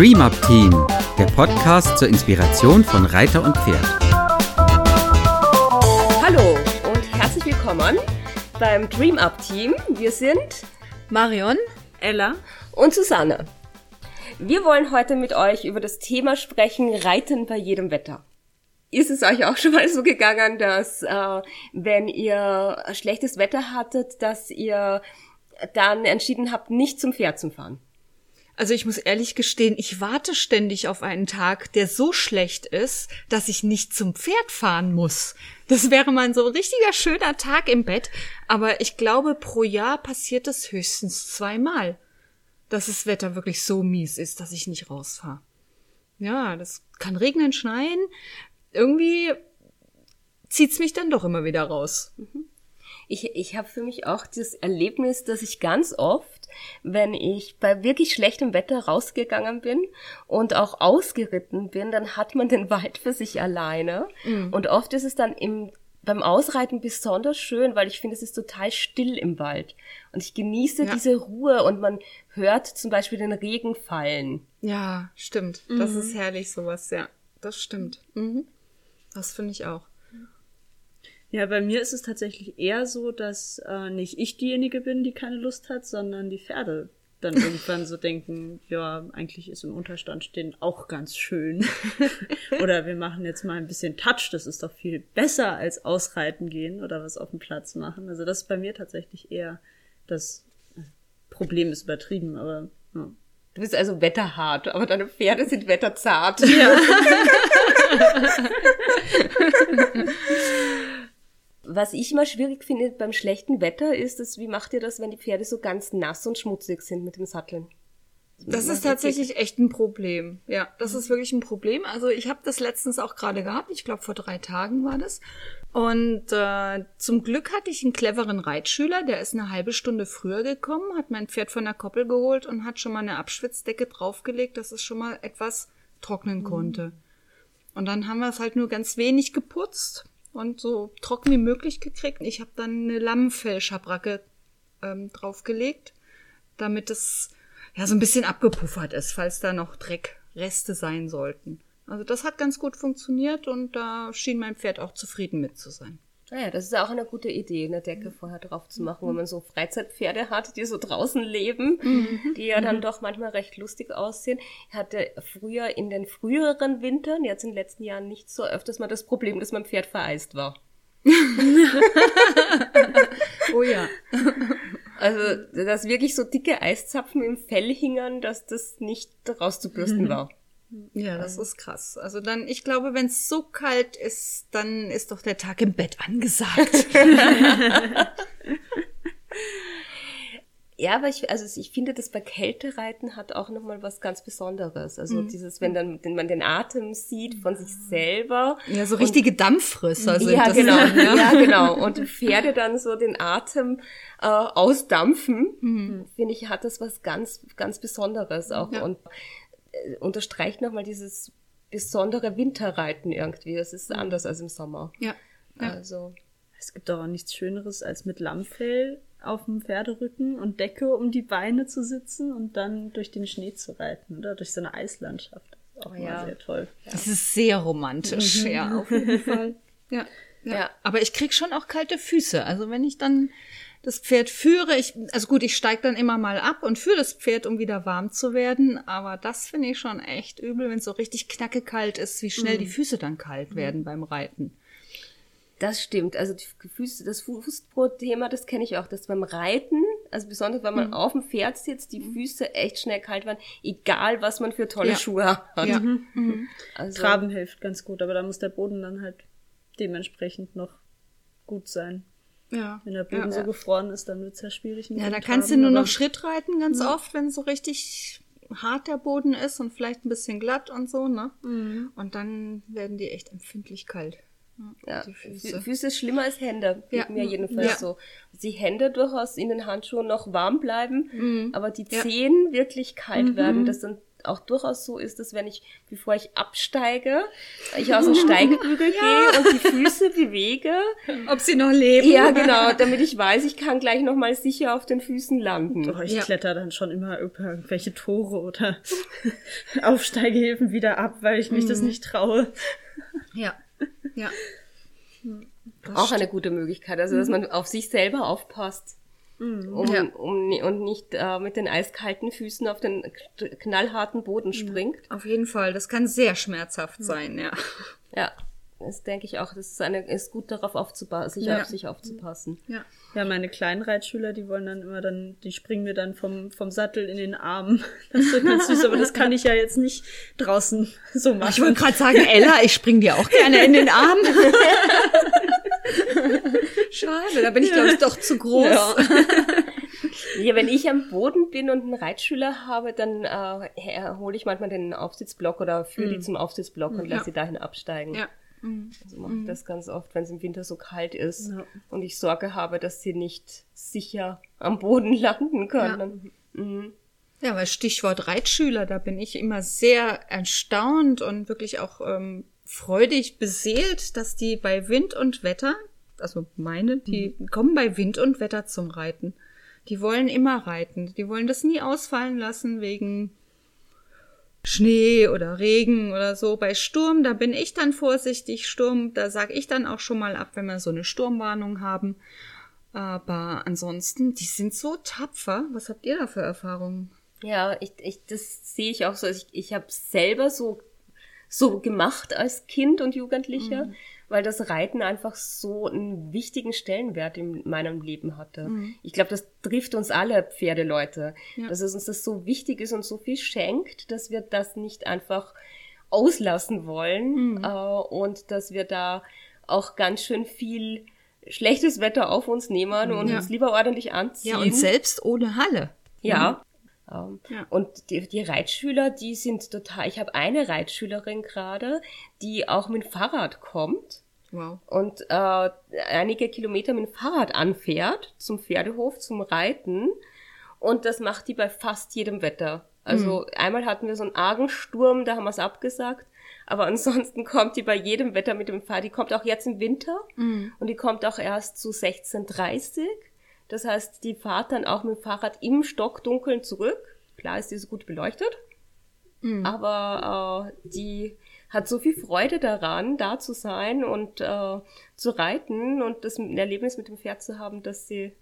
Dream Up Team, der Podcast zur Inspiration von Reiter und Pferd. Hallo und herzlich willkommen beim Dream Up Team. Wir sind Marion, Ella und Susanne. Wir wollen heute mit euch über das Thema sprechen, Reiten bei jedem Wetter. Ist es euch auch schon mal so gegangen, dass äh, wenn ihr schlechtes Wetter hattet, dass ihr dann entschieden habt, nicht zum Pferd zu fahren? Also ich muss ehrlich gestehen, ich warte ständig auf einen Tag, der so schlecht ist, dass ich nicht zum Pferd fahren muss. Das wäre mal so ein richtiger schöner Tag im Bett. Aber ich glaube, pro Jahr passiert es höchstens zweimal, dass das Wetter wirklich so mies ist, dass ich nicht rausfahre. Ja, das kann regnen, schneien. Irgendwie zieht's mich dann doch immer wieder raus. Mhm ich, ich habe für mich auch das Erlebnis, dass ich ganz oft, wenn ich bei wirklich schlechtem Wetter rausgegangen bin und auch ausgeritten bin, dann hat man den Wald für sich alleine. Mhm. Und oft ist es dann im beim Ausreiten besonders schön, weil ich finde, es ist total still im Wald. Und ich genieße ja. diese Ruhe und man hört zum Beispiel den Regen fallen. Ja, stimmt. Mhm. Das ist herrlich, sowas, ja. Das stimmt. Mhm. Das finde ich auch. Ja, bei mir ist es tatsächlich eher so, dass äh, nicht ich diejenige bin, die keine Lust hat, sondern die Pferde dann irgendwann so denken, ja, eigentlich ist im Unterstand stehen auch ganz schön. oder wir machen jetzt mal ein bisschen Touch, das ist doch viel besser als ausreiten gehen oder was auf dem Platz machen. Also das ist bei mir tatsächlich eher das äh, Problem ist übertrieben, aber ja. Du bist also wetterhart, aber deine Pferde sind wetterzart. Ja. Was ich immer schwierig finde beim schlechten Wetter ist, dass, wie macht ihr das, wenn die Pferde so ganz nass und schmutzig sind mit dem Satteln? Das ist tatsächlich echt ein Problem. Ja, das ist wirklich ein Problem. Also ich habe das letztens auch gerade gehabt. Ich glaube, vor drei Tagen war das. Und äh, zum Glück hatte ich einen cleveren Reitschüler, der ist eine halbe Stunde früher gekommen, hat mein Pferd von der Koppel geholt und hat schon mal eine Abschwitzdecke draufgelegt, dass es schon mal etwas trocknen mhm. konnte. Und dann haben wir es halt nur ganz wenig geputzt und so trocken wie möglich gekriegt. Ich habe dann eine Lammfellschabracke ähm, draufgelegt, damit es ja so ein bisschen abgepuffert ist, falls da noch Dreckreste sein sollten. Also das hat ganz gut funktioniert und da schien mein Pferd auch zufrieden mit zu sein. Naja, das ist ja auch eine gute Idee, eine Decke vorher drauf zu machen, wenn man so Freizeitpferde hat, die so draußen leben, mhm. die ja dann mhm. doch manchmal recht lustig aussehen. Ich hatte früher in den früheren Wintern, jetzt in den letzten Jahren nicht so öfters mal das Problem, dass mein Pferd vereist war. oh ja. Also, dass wirklich so dicke Eiszapfen im Fell hingen, dass das nicht rauszubürsten mhm. war. Ja, das ist krass. Also dann, ich glaube, wenn es so kalt ist, dann ist doch der Tag im Bett angesagt. ja, aber ich, also ich finde, das bei Kältereiten hat auch nochmal was ganz Besonderes. Also mhm. dieses, wenn dann wenn man den Atem sieht von sich selber. Ja, so richtige Dampffrisser sind ja, das. Genau, ja. ja, genau. Und Pferde dann so den Atem äh, ausdampfen, mhm. finde ich, hat das was ganz, ganz Besonderes auch. Ja. Und unterstreicht nochmal dieses besondere Winterreiten irgendwie. Das ist anders als im Sommer. Ja. ja. Also. Es gibt doch auch nichts Schöneres, als mit Lammfell auf dem Pferderücken und Decke um die Beine zu sitzen und dann durch den Schnee zu reiten oder durch so eine Eislandschaft. Das ist auch oh, ja. sehr toll. Ja. Das ist sehr romantisch, mhm. ja, auf jeden Fall. Ja, ja. ja. Aber ich krieg schon auch kalte Füße. Also wenn ich dann das Pferd führe. Ich, also gut, ich steige dann immer mal ab und führe das Pferd, um wieder warm zu werden. Aber das finde ich schon echt übel, wenn es so richtig knacke kalt ist, wie schnell mhm. die Füße dann kalt werden mhm. beim Reiten. Das stimmt. Also die Füße, das Fußbrot-Thema, das kenne ich auch, dass beim Reiten, also besonders wenn man mhm. auf dem Pferd sitzt, die Füße echt schnell kalt werden, egal was man für tolle ja. Schuhe hat. Ja. Mhm. Mhm. Also, Traben hilft ganz gut, aber da muss der Boden dann halt dementsprechend noch gut sein. Ja. Wenn der Boden ja, so gefroren ist, dann wird's ja schwierig. Ja, da kannst haben, du nur noch Schritt reiten ganz ja. oft, wenn so richtig hart der Boden ist und vielleicht ein bisschen glatt und so, ne? Mhm. Und dann werden die echt empfindlich kalt. Ja, die Füße. Füße ist schlimmer als Hände, ja. mir jedenfalls ja. so. Die Hände durchaus in den Handschuhen noch warm bleiben, mhm. aber die Zehen wirklich kalt mhm. werden, das dann auch durchaus so ist, dass wenn ich, bevor ich absteige, ich aus dem Steigbügel ja. gehe und die Füße bewege. Ob sie noch leben. Ja, genau, damit ich weiß, ich kann gleich nochmal sicher auf den Füßen landen. Oh, ich ja. kletter dann schon immer über irgendwelche Tore oder Aufsteigehilfen wieder ab, weil ich mich mhm. das nicht traue. Ja, ja. Das auch eine gute Möglichkeit, also dass mhm. man auf sich selber aufpasst. Mhm. Um, ja. um, und nicht äh, mit den eiskalten Füßen auf den knallharten Boden springt. Auf jeden Fall, das kann sehr schmerzhaft sein, ja. Ja, das denke ich auch. Das ist, eine, ist gut darauf aufzupassen, sich ja. auf sich aufzupassen. Ja. ja, meine kleinen Reitschüler, die wollen dann immer dann, die springen mir dann vom, vom Sattel in den Arm. Das ist ganz süß, aber das kann ich ja jetzt nicht draußen so machen. Ich wollte gerade sagen, Ella, ich spring dir auch gerne in den Arm. Schade, da bin ich, glaube ich, doch zu groß. Ja. ja. wenn ich am Boden bin und einen Reitschüler habe, dann äh, hole ich manchmal den Aufsitzblock oder führe mhm. die zum Aufsitzblock und lasse sie dahin absteigen. Ja. Mhm. Also mache ich mhm. das ganz oft, wenn es im Winter so kalt ist ja. und ich Sorge habe, dass sie nicht sicher am Boden landen können. Ja. Mhm. Ja, weil Stichwort Reitschüler, da bin ich immer sehr erstaunt und wirklich auch ähm, freudig beseelt, dass die bei Wind und Wetter also meine, die mhm. kommen bei Wind und Wetter zum Reiten. Die wollen immer reiten. Die wollen das nie ausfallen lassen wegen Schnee oder Regen oder so. Bei Sturm, da bin ich dann vorsichtig. Sturm, da sage ich dann auch schon mal ab, wenn wir so eine Sturmwarnung haben. Aber ansonsten, die sind so tapfer. Was habt ihr da für Erfahrungen? Ja, ich, ich, das sehe ich auch so. Ich, ich habe selber so, so gemacht als Kind und Jugendlicher. Mhm weil das Reiten einfach so einen wichtigen Stellenwert in meinem Leben hatte. Mhm. Ich glaube, das trifft uns alle Pferdeleute, ja. dass es uns das so wichtig ist und so viel schenkt, dass wir das nicht einfach auslassen wollen mhm. äh, und dass wir da auch ganz schön viel schlechtes Wetter auf uns nehmen und ja. uns lieber ordentlich anziehen. Ja, und selbst ohne Halle. Ja, ähm, ja. Und die, die Reitschüler, die sind total. Ich habe eine Reitschülerin gerade, die auch mit dem Fahrrad kommt. Wow. Und äh, einige Kilometer mit dem Fahrrad anfährt zum Pferdehof, zum Reiten. Und das macht die bei fast jedem Wetter. Also mhm. einmal hatten wir so einen argen Sturm, da haben wir es abgesagt. Aber ansonsten kommt die bei jedem Wetter mit dem Fahrrad. Die kommt auch jetzt im Winter mhm. und die kommt auch erst zu 16.30 das heißt, die fahrt dann auch mit dem Fahrrad im Stockdunkeln zurück. Klar ist die so gut beleuchtet, mhm. aber äh, die hat so viel Freude daran, da zu sein und äh, zu reiten und das Erlebnis mit dem Pferd zu haben, dass sie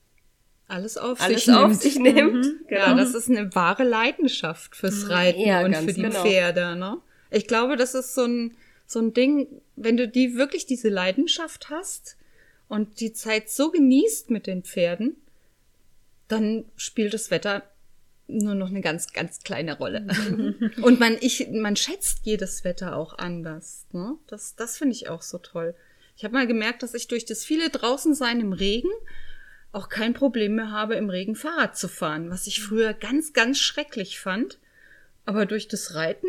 alles auf alles sich auf nimmt. Sich nimmt. Mhm. Genau. Ja, das ist eine wahre Leidenschaft fürs mhm. Reiten ja, und für die genau. Pferde. Ne? Ich glaube, das ist so ein, so ein Ding, wenn du die wirklich diese Leidenschaft hast, und die Zeit so genießt mit den Pferden, dann spielt das Wetter nur noch eine ganz, ganz kleine Rolle. und man, ich, man schätzt jedes Wetter auch anders. Ne? Das, das finde ich auch so toll. Ich habe mal gemerkt, dass ich durch das viele draußen sein im Regen auch kein Problem mehr habe, im Regen Fahrrad zu fahren, was ich früher ganz, ganz schrecklich fand. Aber durch das Reiten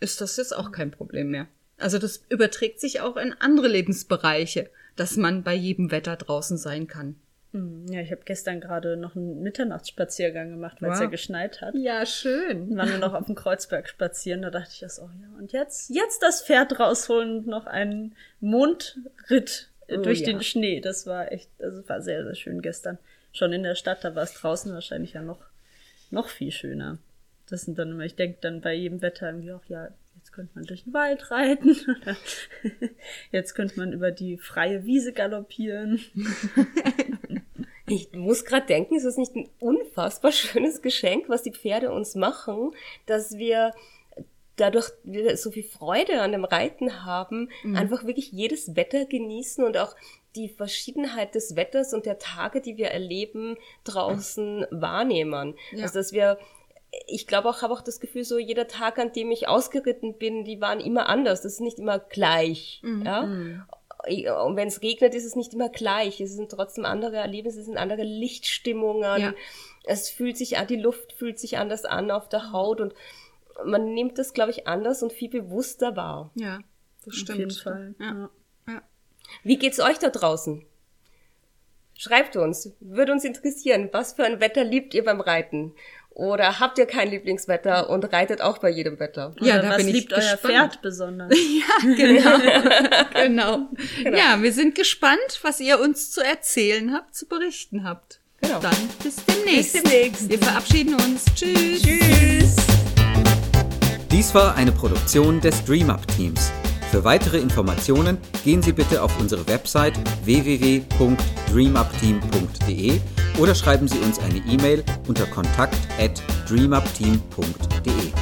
ist das jetzt auch kein Problem mehr. Also das überträgt sich auch in andere Lebensbereiche, dass man bei jedem Wetter draußen sein kann. Hm, ja, ich habe gestern gerade noch einen Mitternachtsspaziergang gemacht, weil es wow. ja geschneit hat. Ja, schön. Wir waren nur noch auf dem Kreuzberg spazieren, da dachte ich das auch, ja. Und jetzt, jetzt das Pferd rausholen und noch einen Mondritt oh, durch ja. den Schnee. Das war echt, das war sehr, sehr schön gestern. Schon in der Stadt, da war es draußen wahrscheinlich ja noch, noch viel schöner. Das sind dann immer, ich denke dann bei jedem Wetter irgendwie auch, ja, Jetzt könnte man durch den Wald reiten. Jetzt könnte man über die freie Wiese galoppieren. Ich muss gerade denken, ist es nicht ein unfassbar schönes Geschenk, was die Pferde uns machen, dass wir dadurch wir so viel Freude an dem Reiten haben, mhm. einfach wirklich jedes Wetter genießen und auch die Verschiedenheit des Wetters und der Tage, die wir erleben, draußen wahrnehmen. Ja. Also dass wir ich glaube auch, habe auch das Gefühl, so jeder Tag, an dem ich ausgeritten bin, die waren immer anders. Das ist nicht immer gleich. Mhm. Ja? Mhm. Und wenn es regnet, ist es nicht immer gleich. Es sind trotzdem andere Erlebnisse, es sind andere Lichtstimmungen. Ja. Es fühlt sich an, die Luft fühlt sich anders an auf der Haut und man nimmt das, glaube ich, anders und viel bewusster wahr. Ja, das stimmt. Auf jeden Fall. Ja. Ja. Wie geht's euch da draußen? Schreibt uns, würde uns interessieren, was für ein Wetter liebt ihr beim Reiten? Oder habt ihr kein Lieblingswetter und reitet auch bei jedem Wetter? Ja, Oder da was bin ich liebt gespannt. euer Pferd besonders? ja, genau. genau. genau. Ja, wir sind gespannt, was ihr uns zu erzählen habt, zu berichten habt. Genau. Dann bis demnächst. Bis demnächst. Wir verabschieden uns. Tschüss. Tschüss. Dies war eine Produktion des DreamUp Teams. Für weitere Informationen gehen Sie bitte auf unsere Website www.dreamupteam.de oder schreiben Sie uns eine E-Mail unter kontakt at dreamupteam.de.